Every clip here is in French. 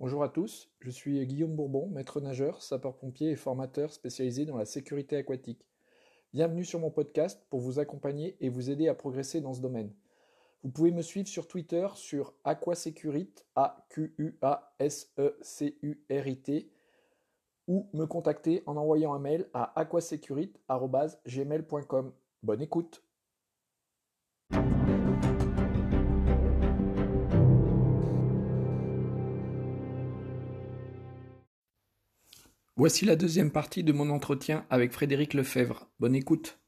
Bonjour à tous, je suis Guillaume Bourbon, maître nageur, sapeur-pompier et formateur spécialisé dans la sécurité aquatique. Bienvenue sur mon podcast pour vous accompagner et vous aider à progresser dans ce domaine. Vous pouvez me suivre sur Twitter sur Aquasecurit, A-Q-U-A-S-E-C-U-R-I-T, ou me contacter en envoyant un mail à aquasecurit.gmail.com. Bonne écoute Voici la deuxième partie de mon entretien avec Frédéric Lefebvre. Bonne écoute.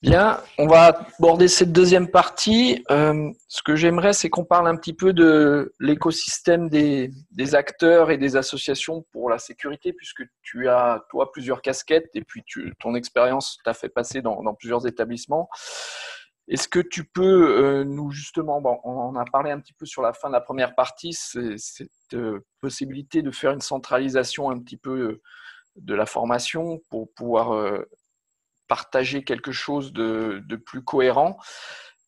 Bien, on va aborder cette deuxième partie. Euh, ce que j'aimerais, c'est qu'on parle un petit peu de l'écosystème des, acteurs et des associations pour la sécurité, puisque tu as, toi, plusieurs casquettes et puis ton expérience t'a fait passer dans, plusieurs établissements. Est-ce que tu peux euh, nous justement, on a parlé un petit peu sur la fin de la première partie, cette euh, possibilité de faire une centralisation un petit peu euh, de la formation pour pouvoir partager quelque chose de, plus cohérent.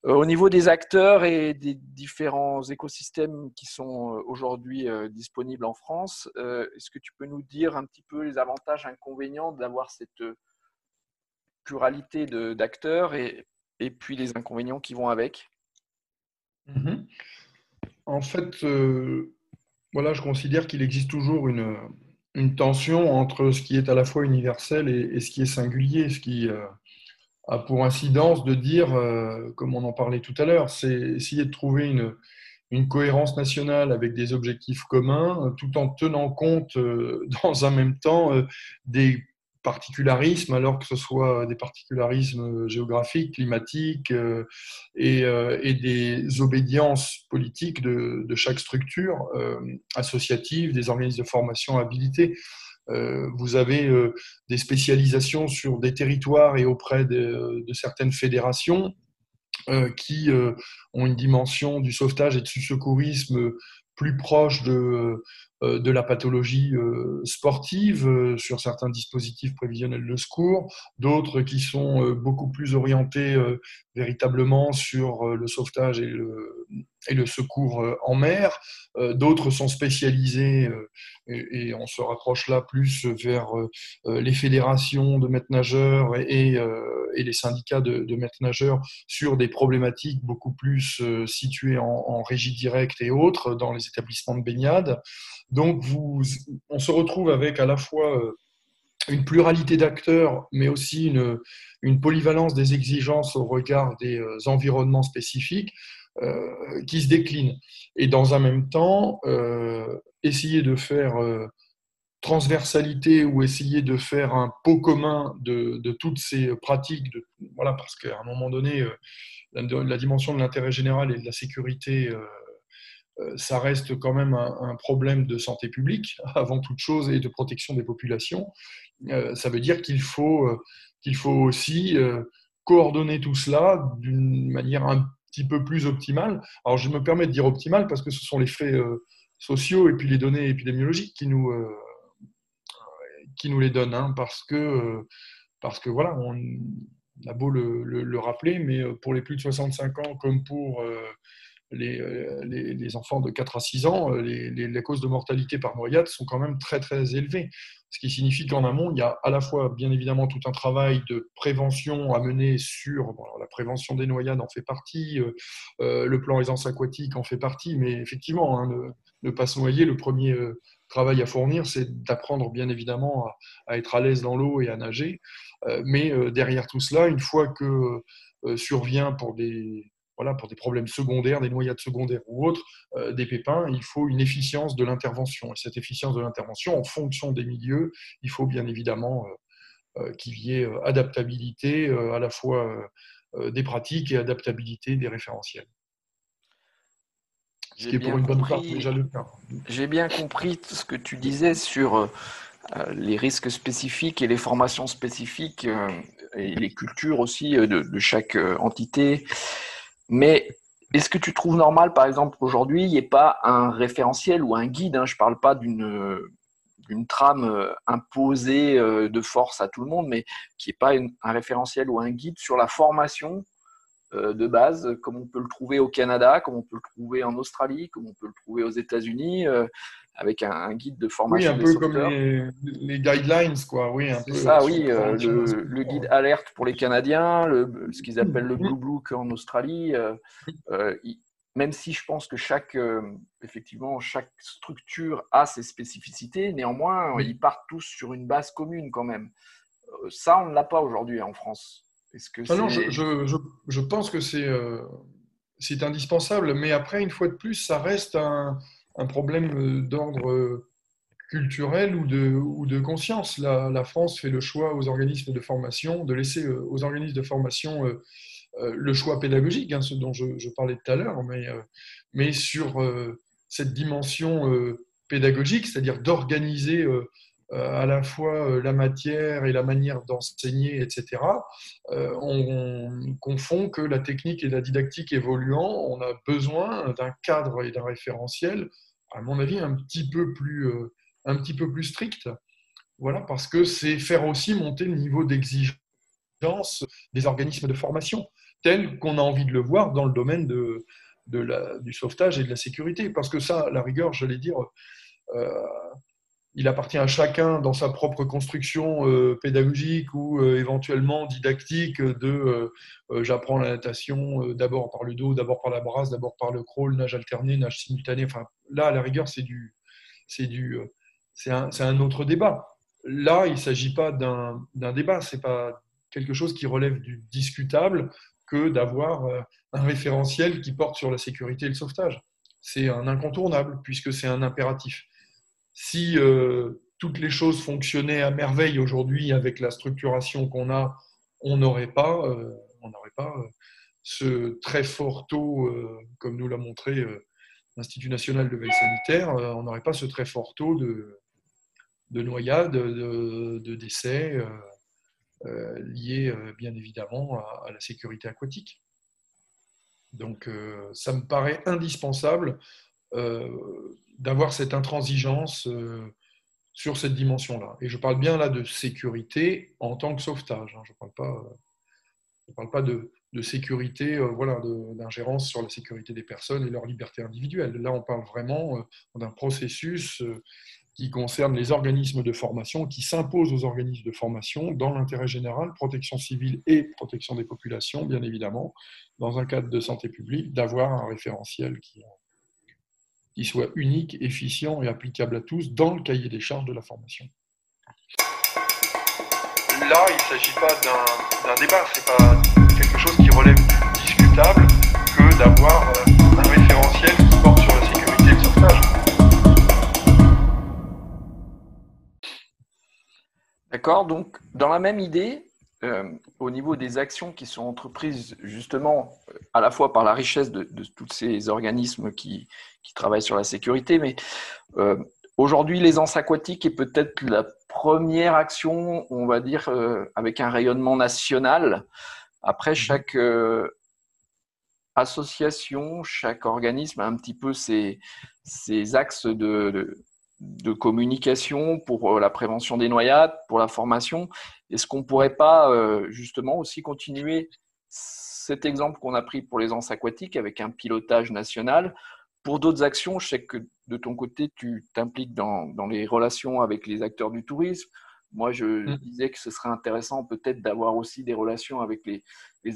Au niveau des acteurs et des différents écosystèmes qui sont aujourd'hui disponibles en France, est-ce que tu peux nous dire un petit peu les avantages, inconvénients d'avoir cette pluralité d'acteurs et et puis les inconvénients qui vont avec mhm. En fait, euh, voilà, je considère qu'il existe toujours une, tension entre ce qui est à la fois universel et, ce qui est singulier, ce qui euh, a pour incidence de dire, euh, comme on en parlait tout à l'heure, c'est essayer de trouver une cohérence nationale avec des objectifs communs, tout en tenant compte dans un même temps des particularismes, alors que ce soit des particularismes géographiques, climatiques euh, euh, et, des obédiences politiques de, chaque structure euh, associative, des organismes de formation habilités. vous avez des spécialisations sur des territoires et auprès de, de certaines fédérations qui ont une dimension du sauvetage et du secourisme plus proche de, euh, de la pathologie euh, sportive euh, sur certains dispositifs prévisionnels de secours, d'autres qui sont beaucoup plus orientés véritablement sur le sauvetage et le, et le secours en mer, d'autres sont spécialisés et, on se rapproche là plus vers les fédérations de maîtres nageurs et, les syndicats de, maîtres nageurs sur des problématiques beaucoup plus situées en, régie directe et autres dans les établissements de baignade. Donc, on se retrouve avec à la fois euh, une pluralité d'acteurs, mais aussi une, polyvalence des exigences au regard des euh, environnements spécifiques euh, qui se déclinent. Et dans un même temps, essayer de faire transversalité ou essayer de faire un pot commun de, de toutes ces pratiques, de, voilà, parce qu'à un moment donné, la, dimension de l'intérêt général et de la sécurité euh, ça reste quand même un, problème de santé publique avant toute chose et de protection des populations. Euh, ça veut dire qu'il faut, euh, qu'il faut aussi coordonner tout cela d'une manière un petit peu plus optimale. Alors je me permets de dire optimale parce que ce sont les faits sociaux et puis les données épidémiologiques qui nous, qui nous les donnent. Hein, parce, que, parce que voilà, on a beau le, le, rappeler, mais pour les plus de 65 ans comme pour euh, les, les, enfants de 4 à 6 ans, euh, les, les, causes de mortalité par noyade sont quand même très très élevées. Ce qui signifie qu'en amont, il y a à la fois bien évidemment tout un travail de prévention à mener sur la prévention des noyades en fait partie, euh, le plan aisance aquatique en fait partie, mais effectivement, hein, ne, pas se noyer, le premier travail à fournir, c'est d'apprendre bien évidemment à, à être à l'aise dans l'eau et à nager. mais derrière tout cela, une fois que survient pour des voilà, pour des problèmes secondaires, des noyades secondaires ou autres, euh, des pépins, il faut une efficience de l'intervention. Et cette efficience de l'intervention, en fonction des milieux, il faut bien évidemment euh, euh, qu'il y ait adaptabilité à la fois des pratiques et adaptabilité des référentiels. Ce qui est pour une bonne part déjà le cas. J'ai bien compris ce que tu disais sur les risques spécifiques et les formations spécifiques et les cultures aussi de chaque entité mais est-ce que tu trouves normal, par exemple, aujourd'hui, il n'y ait pas un référentiel ou un guide hein, Je ne parle pas d'une d'une trame euh, imposée euh, de force à tout le monde, mais qui n'est pas un référentiel ou un guide sur la formation de base, comme on peut le trouver au Canada, comme on peut le trouver en Australie, comme on peut le trouver aux États-Unis, avec un, guide de formation. Oui, un peu comme les, guidelines, quoi. Oui, C'est ça, oui. le, guide alerte pour les Canadiens, le, ce qu'ils appellent le Blue Book en Australie même si je pense que chaque, euh, effectivement, chaque structure a ses spécificités, néanmoins, ils partent tous sur une base commune quand même. Euh, ça, on ne l'a pas aujourd'hui en France. Est-ce que non, je, je, je, pense que c'est euh, c'est indispensable, mais après, une fois de plus, ça reste un, un problème d'ordre culturel ou de, ou de conscience. La, la, France fait le choix aux organismes de formation de laisser aux organismes de formation euh, le choix pédagogique, hein, ce dont je, parlais tout à l'heure, mais, euh, mais sur euh, cette dimension pédagogique, c'est-à-dire d'organiser à la fois la matière et la manière d'enseigner, etc., on, confond que la technique et la didactique évoluant, on a besoin d'un cadre et d'un référentiel, à mon avis, un petit peu plus, un petit peu plus strict. Voilà, parce que c'est faire aussi monter le niveau d'exigence des organismes de formation tel qu'on a envie de le voir dans le domaine de, du sauvetage et de la sécurité. Parce que ça, la rigueur, j'allais dire, euh, il appartient à chacun dans sa propre construction euh, pédagogique ou euh, éventuellement didactique de j'apprends la natation d'abord par le dos, d'abord par la brasse, d'abord par le crawl, nage alterné, nage simultané. Enfin, là, à la rigueur, c'est du, c'est du, c'est un, un, autre débat. Là, il ne s'agit pas d'un débat, c'est pas quelque chose qui relève du discutable que d'avoir euh, un référentiel qui porte sur la sécurité et le sauvetage. C'est un incontournable puisque c'est un impératif. Si euh, toutes les choses fonctionnaient à merveille aujourd'hui avec la structuration qu'on a, on n'aurait pas, euh, pas ce très fort taux, comme nous l'a montré l'Institut national de veille sanitaire, on n'aurait pas ce très fort taux de, de noyades, de, décès. Euh, euh, bien évidemment à, la sécurité aquatique. Donc euh, ça me paraît indispensable d'avoir cette intransigeance sur cette dimension-là. Et je parle bien là de sécurité en tant que sauvetage. Hein. Je ne parle pas, parle pas de, de sécurité, voilà, d'ingérence sur la sécurité des personnes et leur liberté individuelle. Là, on parle vraiment d'un processus qui concerne les organismes de formation, qui s'imposent aux organismes de formation dans l'intérêt général, protection civile et protection des populations, bien évidemment, dans un cadre de santé publique, d'avoir un référentiel qui, qui soit unique, efficient et applicable à tous dans le cahier des charges de la formation. Là, il ne s'agit pas d'un débat, ce n'est pas quelque chose qui relève du discutable que d'avoir euh, un référentiel qui porte sur la sécurité et le sauvetage. D'accord Donc, dans la même idée, euh, au niveau des actions qui sont entreprises justement euh, à la fois par la richesse de, tous ces organismes qui, travaillent sur la sécurité, mais euh, aujourd'hui l'aisance aquatique est peut-être la première action, on va dire, avec un rayonnement national. Après, mmh. chaque association, chaque organisme a un petit peu ses, axes de, de communication pour euh, la prévention des noyades, pour la formation. Est-ce qu'on ne pourrait pas euh, justement aussi continuer cet exemple qu'on a pris pour les anses aquatiques avec un pilotage national? Pour d'autres actions Je sais que de ton côté, tu t'impliques dans, dans, les relations avec les acteurs du tourisme, moi, je mm. disais que ce serait intéressant peut-être d'avoir aussi des relations avec les,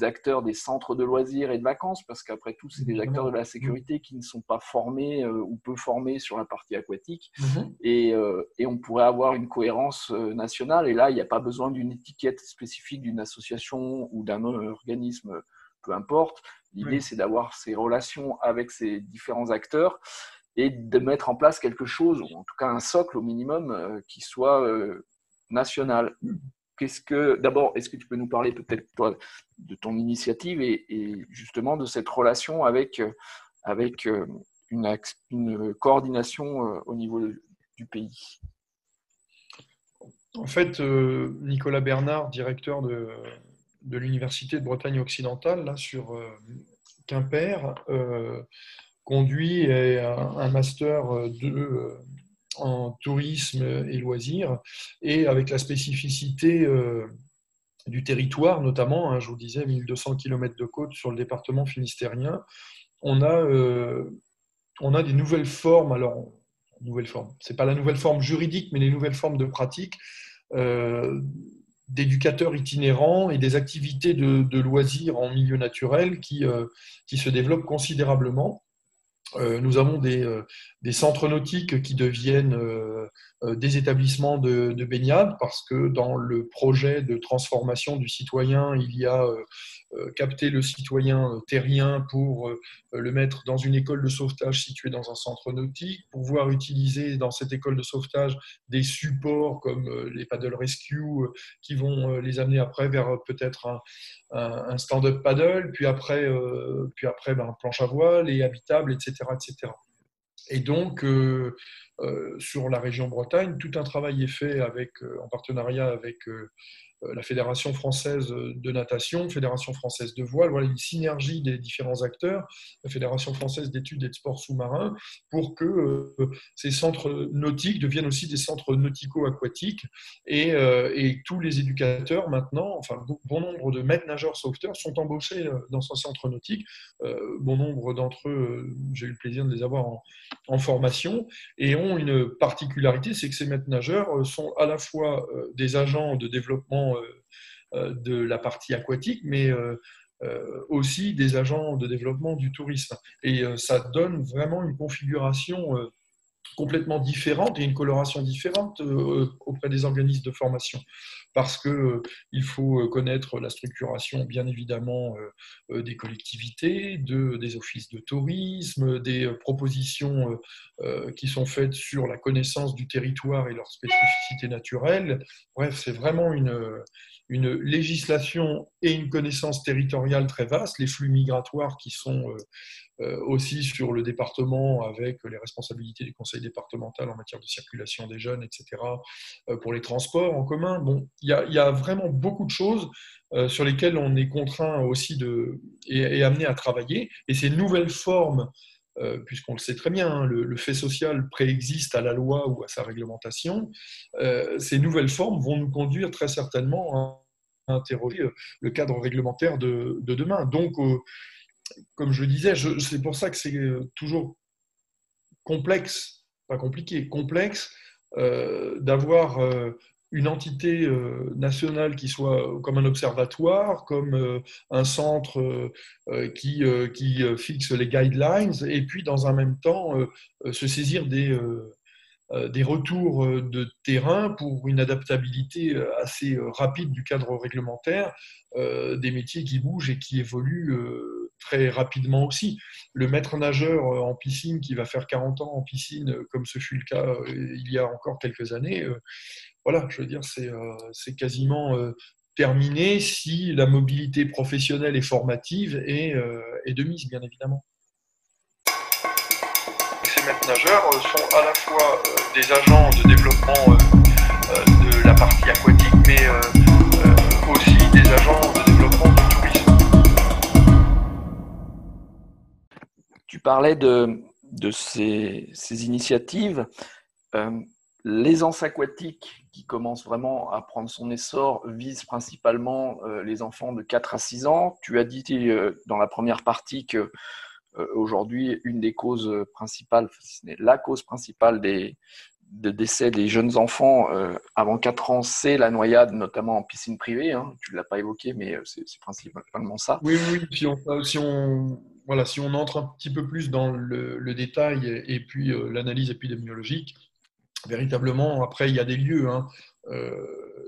acteurs des centres de loisirs et de vacances, parce qu'après tout, c'est des acteurs de la sécurité qui ne sont pas formés euh, ou peu formés sur la partie aquatique. Mm-hmm. Euh, et, on pourrait avoir une cohérence euh, nationale. Et là, il n'y a pas besoin d'une étiquette spécifique d'une association ou d'un organisme, peu importe. L'idée, c'est d'avoir ces relations avec ces différents acteurs et de mettre en place quelque chose, ou en tout cas un socle au minimum, qui soit national. Qu'est-ce que, d'abord, est-ce que tu peux nous parler peut-être de ton initiative et, justement de cette relation avec, euh, une, coordination euh, au niveau du pays? En fait, euh, Nicolas Bernard, directeur de, l'Université de Bretagne occidentale, sur Quimper, conduit un, master de en tourisme et loisirs, et avec la spécificité euh, du territoire, notamment, hein, je vous disais, 1200 km de côte sur le département finistérien. On a, on a des nouvelles formes, alors, nouvelles formes, ce n'est pas la nouvelle forme juridique, mais les nouvelles formes de pratique d'éducateurs itinérants et des activités de, loisirs en milieu naturel qui, qui se développent considérablement. Euh, nous avons des, euh, des, centres nautiques qui deviennent euh, des établissements de, de, baignade parce que dans le projet de transformation du citoyen, il y a capter le citoyen terrien pour le mettre dans une école de sauvetage située dans un centre nautique, pouvoir utiliser dans cette école de sauvetage des supports comme les paddle rescue qui vont les amener après vers peut-être un, stand-up paddle, puis après, puis après ben, planche à voile et habitable, etc. Et donc, euh, euh, sur la région Bretagne, tout un travail est fait avec, en partenariat avec euh, la Fédération française de natation, Fédération française de voile, voilà une synergie des différents acteurs, la Fédération française d'études et de sports sous-marins, pour que euh, ces centres nautiques deviennent aussi des centres nautico-aquatiques. Et, euh, et, tous les éducateurs maintenant, enfin bon nombre de maîtres nageurs sauveteurs sont embauchés dans ce centre nautique. bon nombre d'entre eux, j'ai eu le plaisir de les avoir en, en formation, et ont une particularité, c'est que ces maîtres nageurs sont à la fois des agents de développement euh, euh, de la partie aquatique, mais euh, aussi des agents de développement du tourisme. Et ça donne vraiment une configuration complètement différente et une coloration différente auprès des organismes de formation parce qu'il euh, faut euh, connaître la structuration, bien évidemment, euh, des collectivités, de, des offices de tourisme, des propositions qui sont faites sur la connaissance du territoire et leurs spécificités naturelles. Bref, c'est vraiment une, une législation et une connaissance territoriale très vaste, les flux migratoires qui sont euh, aussi sur le département avec les responsabilités du conseil départemental en matière de circulation des jeunes, etc., euh, pour les transports en commun. Bon, il y, a vraiment beaucoup de choses euh, sur lesquelles on est contraint aussi de, et, amené à travailler. Et ces nouvelles formes puisqu'on le sait très bien, hein, le, fait social préexiste à la loi ou à sa réglementation, ces nouvelles formes vont nous conduire très certainement à interroger le cadre réglementaire de demain. Donc, comme je disais, c'est pour ça que c'est euh, toujours complexe, pas compliqué, complexe euh, d'avoir euh, une entité nationale qui soit comme un observatoire, comme un centre qui, qui, fixe les guidelines, et puis dans un même temps se saisir des, des retours de terrain pour une adaptabilité assez rapide du cadre réglementaire, des métiers qui bougent et qui évoluent très rapidement aussi. Le maître nageur euh, en piscine qui va faire 40 ans en piscine, euh, comme ce fut le cas euh, il y a encore quelques années, voilà, je veux dire, c'est quasiment terminé si la mobilité professionnelle et formative est, est de mise, bien évidemment. Ces maîtres nageurs sont à la fois des agents de développement de la partie aquatique, mais aussi des agents de développement Tu parlais de, ces, initiatives. Euh, L'aisance aquatique qui commence vraiment à prendre son essor vise principalement euh, les enfants de 4 à 6 ans. Tu as dit euh, dans la première partie que euh, aujourd'hui, une des causes principales, si ce n'est la cause principale des, de décès des jeunes enfants avant 4 ans, c'est la noyade, notamment en piscine privée. Hein. Tu ne l'as pas évoqué, mais c'est principalement ça. Oui, oui, si si on, voilà, si on entre un petit peu plus dans le, détail et, puis euh, l'analyse épidémiologique, véritablement, après, il y a des lieux. Hein. Euh,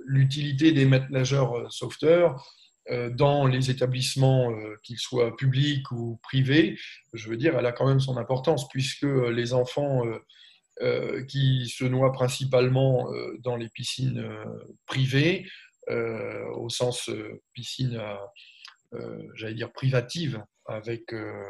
l'utilité des maîtres nageurs euh, sauveteurs dans les établissements, qu'ils soient publics ou privés, je veux dire, elle a quand même son importance, puisque les enfants qui se noient principalement dans les piscines privées, au sens piscine, j'allais dire privative, avec, euh,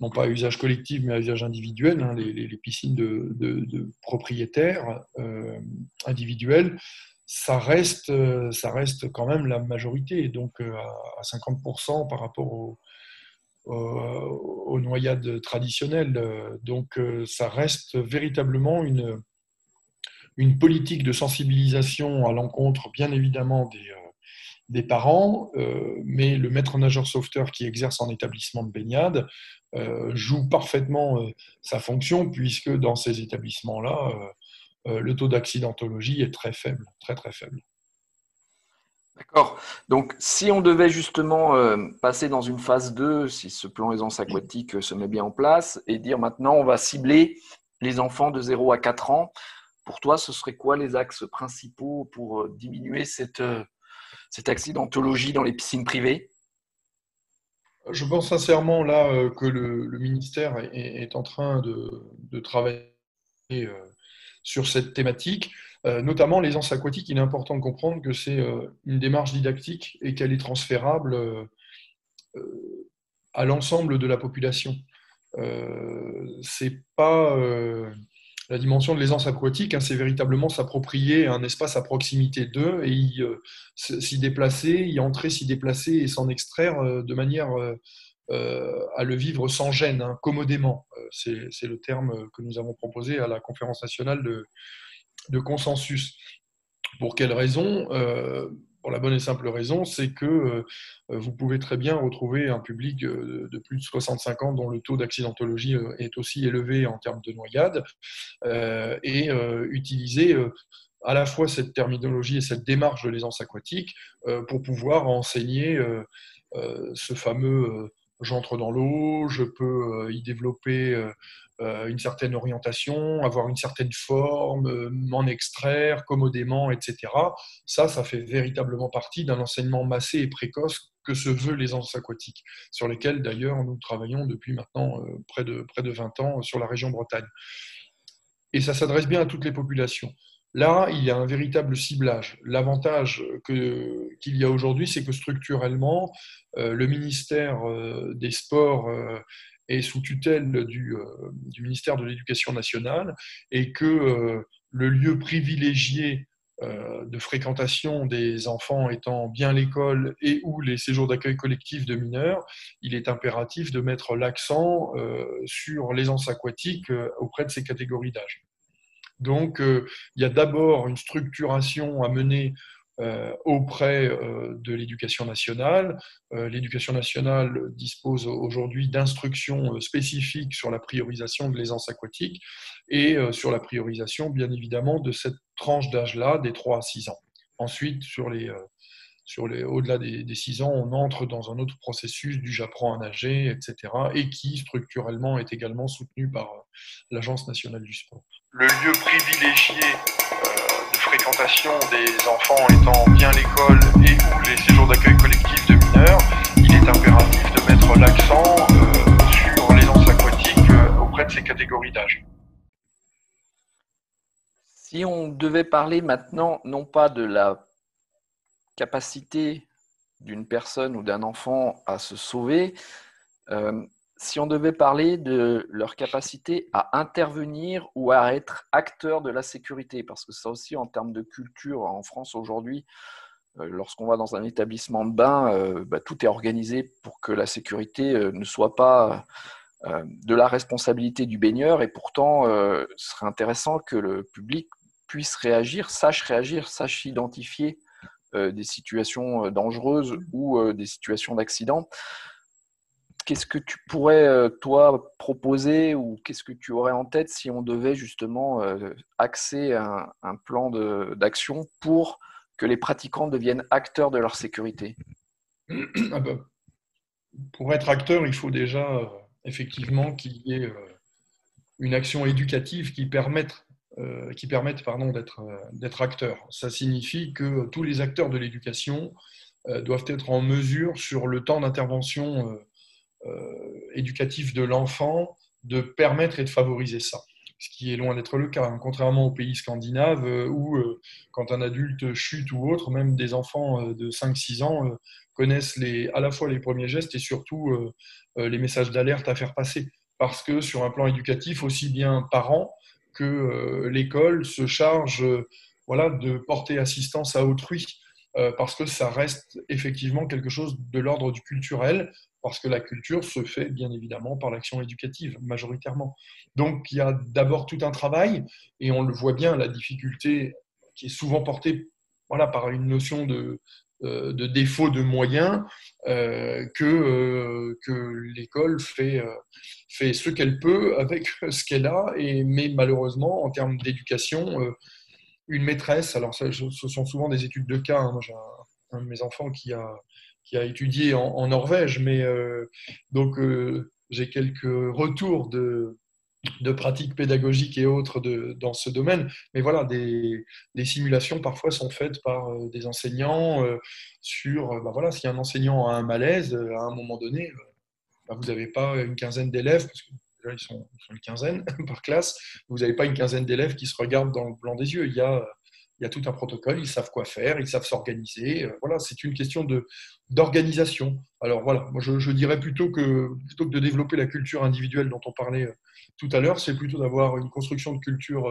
non pas à usage collectif, mais à usage individuel, hein, les, piscines de, propriétaires euh, individuels, ça reste, ça reste quand même la majorité, donc euh, à 50% par rapport aux, noyades traditionnelles. Donc ça reste véritablement une, une politique de sensibilisation à l'encontre, bien évidemment, des des parents, mais le maître nageur sauveteur qui exerce en établissement de baignade joue parfaitement sa fonction, puisque dans ces établissements-là, le taux d'accidentologie est très faible, très très faible. D'accord. Donc, si on devait justement euh, passer dans une phase 2, si ce plan aisance aquatique euh, se met bien en place, et dire maintenant on va cibler les enfants de 0 à 4 ans, pour toi, ce serait quoi les axes principaux pour euh, diminuer cette, cette accidentologie dans les piscines privées? Je pense sincèrement là que le, ministère est, en train de, travailler sur cette thématique. Euh, notamment l'aisance aquatique, il est important de comprendre que c'est euh, une démarche didactique et qu'elle est transférable euh, à l'ensemble de la population. c'est pas la dimension de l'aisance aquatique, hein, c'est véritablement s'approprier un espace à proximité d'eux et s'y déplacer, y entrer, s'y déplacer et s'en extraire de manière à le vivre sans gêne, hein, commodément. C'est le terme que nous avons proposé à la conférence nationale de, consensus. Pour quelle raison? Euh, Pour la bonne et simple raison, c'est que euh, vous pouvez très bien retrouver un public euh, de plus de 65 ans dont le taux d'accidentologie est aussi élevé en termes de noyade et utiliser à la fois cette terminologie et cette démarche de l'aisance aquatique pour pouvoir enseigner ce fameux j'entre dans l'eau, je peux y développer euh, une certaine orientation, avoir une certaine forme, euh, m'en extraire commodément, etc. Ça, ça fait véritablement partie d'un enseignement massé et précoce que se veut les l'aisance aquatiques, sur lesquels d'ailleurs nous travaillons depuis maintenant euh, près, de, près de 20 ans sur la région Bretagne. Et ça s'adresse bien à toutes les populations. Là, il y a un véritable ciblage. L'avantage qu'il y a aujourd'hui, c'est que structurellement, le ministère des Sports est sous tutelle du, euh, du ministère de l'Éducation nationale et que euh, le lieu privilégié euh, de fréquentation des enfants étant bien l'école et ou les séjours d'accueil collectif de mineurs, il est impératif de mettre l'accent sur l'aisance aquatique auprès de ces catégories d'âge. Donc, il y a d'abord une structuration à mener euh, auprès euh, de l'éducation nationale. Euh, l'éducation nationale dispose aujourd'hui d'instructions spécifiques sur la priorisation de l'aisance aquatique et sur la priorisation, bien évidemment, de cette tranche d'âge-là, des 3 à 6 ans. Ensuite, sur les, sur les, au-delà des, des, 6 ans, on entre dans un autre processus du j'apprends à nager, etc., et qui structurellement est également soutenu par l'Agence nationale du sport. Le lieu privilégié fréquentation des enfants étant bien l'école et ou les séjours d'accueil collectif de mineurs, il est impératif de mettre l'accent euh, sur l'aisance aquatique euh, auprès de ces catégories d'âge. Si on devait parler maintenant non pas de la capacité d'une personne ou d'un enfant à se sauver, euh, si on devait parler de leur capacité à intervenir ou à être acteur de la sécurité, parce que ça aussi en termes de culture en France aujourd'hui, euh, lorsqu'on va dans un établissement de bain, euh, bah, tout est organisé pour que la sécurité euh, ne soit pas de la responsabilité du baigneur, et pourtant ce serait intéressant que le public puisse réagir, sache réagir, sache identifier des situations dangereuses ou des situations d'accident qu'est-ce que tu pourrais, euh, toi, proposer ou qu'est-ce que tu aurais en tête si on devait justement euh, axer un, plan d'action pour que les pratiquants deviennent acteurs de leur sécurité? Ah bah, Pour être acteur, il faut déjà euh, effectivement qu'il y ait une action éducative qui permette pardon, d'être acteurs. Ça signifie que tous les acteurs de l'éducation doivent être en mesure, sur le temps d'intervention éducatif de l'enfant de permettre et de favoriser ça ce qui est loin d'être le cas, hein. contrairement aux pays scandinaves euh, où, euh, quand un adulte chute ou autre, même des enfants de 5-6 ans connaissent les, à la fois les premiers gestes et surtout les messages d'alerte à faire passer. Parce que sur un plan éducatif, aussi bien parents que l'école se charge voilà, de porter assistance à autrui parce que ça reste effectivement quelque chose de l'ordre du culturel, parce que la culture se fait bien évidemment par l'action éducative, majoritairement. Donc il y a d'abord tout un travail, et on le voit bien, la difficulté qui est souvent portée voilà, par une notion de, de défaut de moyens que, que l'école fait, fait ce qu'elle peut avec ce qu'elle a, et, mais malheureusement, en termes d'éducation, une maîtresse, alors ça, ce sont souvent des études de cas, hein. j'ai un, de mes enfants qui a, qui a étudié en, Norvège, mais donc j'ai quelques retours de, de pratiques pédagogiques et autres dans ce domaine. Mais voilà, des, simulations parfois sont faites par euh, des enseignants euh, sur, euh, bah voilà, si un enseignant a un malaise, à un moment donné, bah vous n'avez pas une quinzaine d'élèves, parce que déjà ils sont, une quinzaine par classe, vous n'avez pas une quinzaine d'élèves qui se regardent dans le blanc des yeux. Il y a il y a tout un protocole, ils savent quoi faire, ils savent s'organiser. Euh, voilà, c'est une question d'organisation. Alors voilà, moi je, dirais plutôt que, plutôt que de développer la culture individuelle dont on parlait euh, tout à l'heure, c'est plutôt d'avoir une construction de culture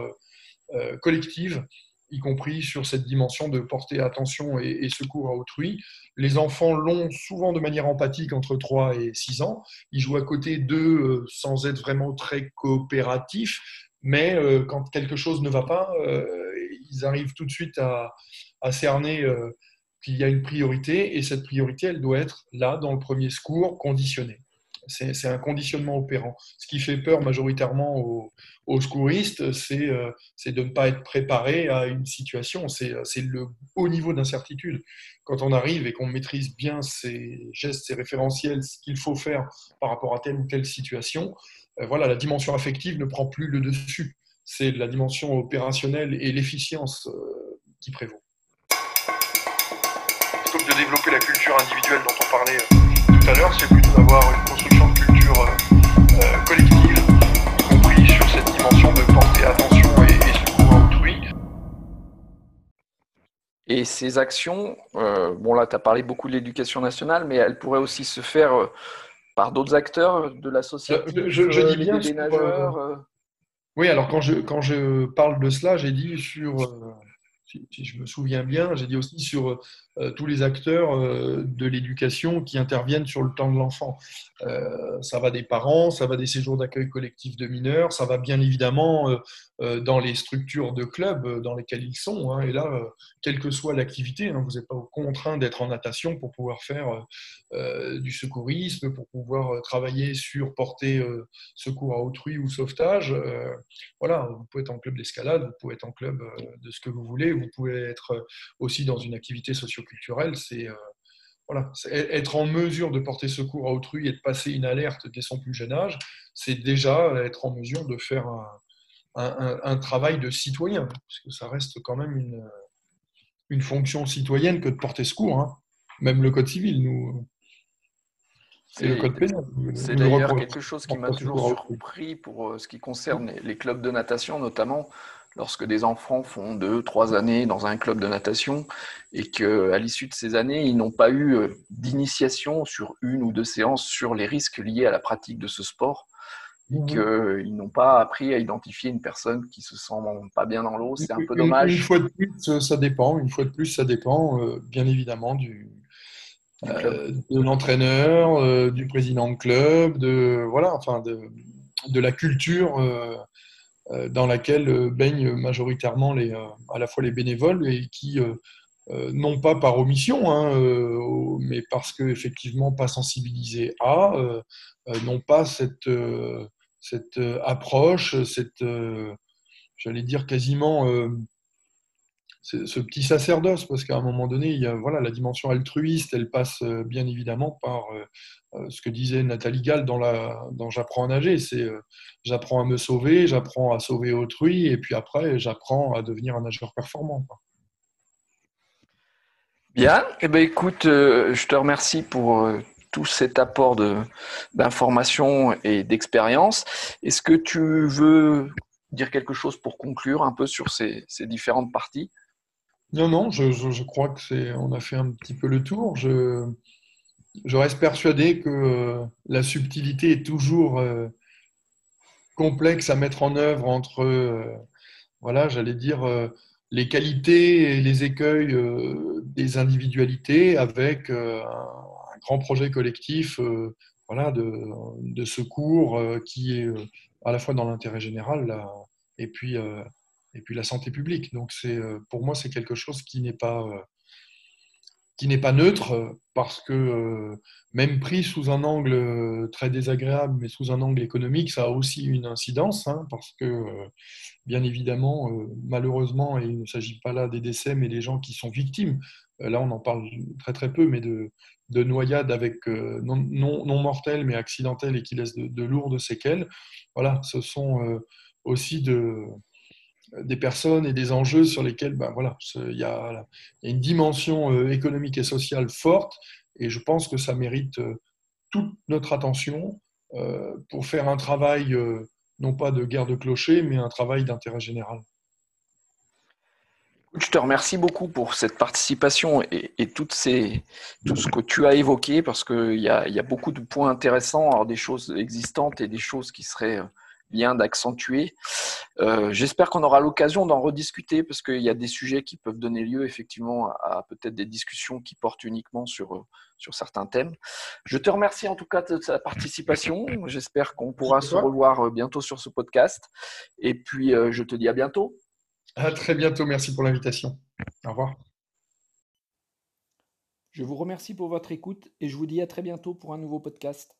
euh, collective, y compris sur cette dimension de porter attention et, secours à autrui. Les enfants l'ont souvent de manière empathique entre 3 et 6 ans. Ils jouent à côté d'eux sans être vraiment très coopératifs, mais quand quelque chose ne va pas, ils arrivent tout de suite à, cerner euh, qu'il y a une priorité et cette priorité, elle doit être là, dans le premier secours, conditionnée. C'est un conditionnement opérant. Ce qui fait peur majoritairement aux, secouristes, euh, c'est de ne pas être préparé à une situation. C'est le haut niveau d'incertitude. Quand on arrive et qu'on maîtrise bien ces gestes, ces référentiels, ce qu'il faut faire par rapport à telle ou telle situation, euh, voilà, la dimension affective ne prend plus le dessus c'est la dimension opérationnelle et l'efficience euh, qui prévaut. Plutôt que de développer la culture individuelle dont on parlait euh, tout à l'heure, c'est plutôt d'avoir une construction de culture euh, collective, y compris sur cette dimension de porter attention et, secours à autrui. Et ces actions, bon là tu as parlé beaucoup de l'éducation nationale, mais elles pourraient aussi se faire par d'autres acteurs de la société, je, dis bien des nageurs. Oui, alors quand je, quand je parle de cela, j'ai dit sur, euh, si, je me souviens bien, j'ai dit aussi sur euh, tous les acteurs euh, de l'éducation qui interviennent sur le temps de l'enfant. ça va des parents, ça va des séjours d'accueil collectif de mineurs, ça va bien évidemment dans les structures de clubs dans lesquels ils sont. Hein. et là, quelle que soit l'activité, hein, vous n'êtes pas contraint d'être en natation pour pouvoir faire du secourisme, pour pouvoir travailler sur porter secours à autrui ou sauvetage. voilà, vous pouvez être en club d'escalade, vous pouvez être en club de ce que vous voulez, pouvez être aussi dans une activité socioculturelle. C'est voilà, être en mesure de porter secours à autrui et de passer une alerte dès son plus jeune âge, c'est déjà être en mesure de faire un, travail de citoyen, parce que ça reste quand même une, une fonction citoyenne que de porter secours. Hein. Même le Code civil, nous. C'est le Code pénal. C'est d'ailleurs quelque chose qui m'a toujours surpris pour euh, ce qui concerne les clubs de natation, notamment lorsque des enfants font deux, trois années dans un club de natation et qu'à l'issue de ces années, ils n'ont pas eu euh, d'initiation sur une ou deux séances sur les risques liés à la pratique de ce sport et mmh qu'ils n'ont pas appris à identifier une personne qui se sent pas bien dans l'eau. C'est un peu dommage. Une, fois de plus, ça dépend. Une fois de plus, ça dépend, euh, bien évidemment, du, euh, de l'entraîneur, du président de club, de voilà, enfin de, de la culture euh, dans laquelle euh, baignent majoritairement les, euh, à la fois les bénévoles et qui, non pas par omission, hein, mais parce qu'effectivement pas sensibilisés à, n'ont pas cette, cette approche, cette, j'allais dire quasiment ce petit sacerdoce, parce qu'à un moment donné, il y a, voilà, la dimension altruiste, elle passe bien évidemment par euh, ce que disait Nathalie Gall dans, la, dans J'apprends à nager, c'est euh, j'apprends à me sauver, j'apprends à sauver autrui, et puis après, j'apprends à devenir un nageur performant. Bien, eh ben, écoute, euh, je te remercie pour tout cet apport d'informations et d'expérience. Est-ce que tu veux dire quelque chose pour conclure un peu sur ces différentes parties? Non, non, je, crois que c'est, on a fait un petit peu le tour. Je, je reste persuadé que euh, la subtilité est toujours euh, complexe à mettre en œuvre entre, euh, voilà, j'allais dire, les qualités et les écueils des individualités avec un, grand projet collectif voilà, de, secours qui est à la fois dans l'intérêt général et, puis, et puis la santé publique. Donc, pour moi, c'est quelque chose qui n'est pas qui n'est pas neutre parce que même pris sous un angle très désagréable, mais sous un angle économique, ça a aussi une incidence, hein, parce que bien évidemment, malheureusement, et il ne s'agit pas là des décès, mais des gens qui sont victimes. Là, on en parle très très peu, mais de, de noyades avec non, non, mortelles mais accidentelles et qui laissent de, lourdes séquelles. Voilà, ce sont aussi de, des personnes et des enjeux sur lesquels ben voilà, il, y a, une dimension euh, économique et sociale forte et je pense que ça mérite euh, toute notre attention euh, pour faire un travail non pas de guerre de clocher mais un travail d'intérêt général. Je te remercie beaucoup pour cette participation et, ces, tout ce que tu as évoqué parce qu'il y, y a, beaucoup de points intéressants, alors des choses existantes et des choses qui seraient bien d'accentuer. Euh, j'espère qu'on aura l'occasion d'en rediscuter parce qu'il y a des sujets qui peuvent donner lieu effectivement à, peut-être des discussions qui portent uniquement sur, euh, sur certains thèmes. Je te remercie en tout cas de ta participation. J'espère qu'on pourra se revoir euh, bientôt sur ce podcast. Et puis, je te dis à bientôt. À très bientôt. Merci pour l'invitation. Au revoir. Je vous remercie pour votre écoute et je vous dis à très bientôt pour un nouveau podcast.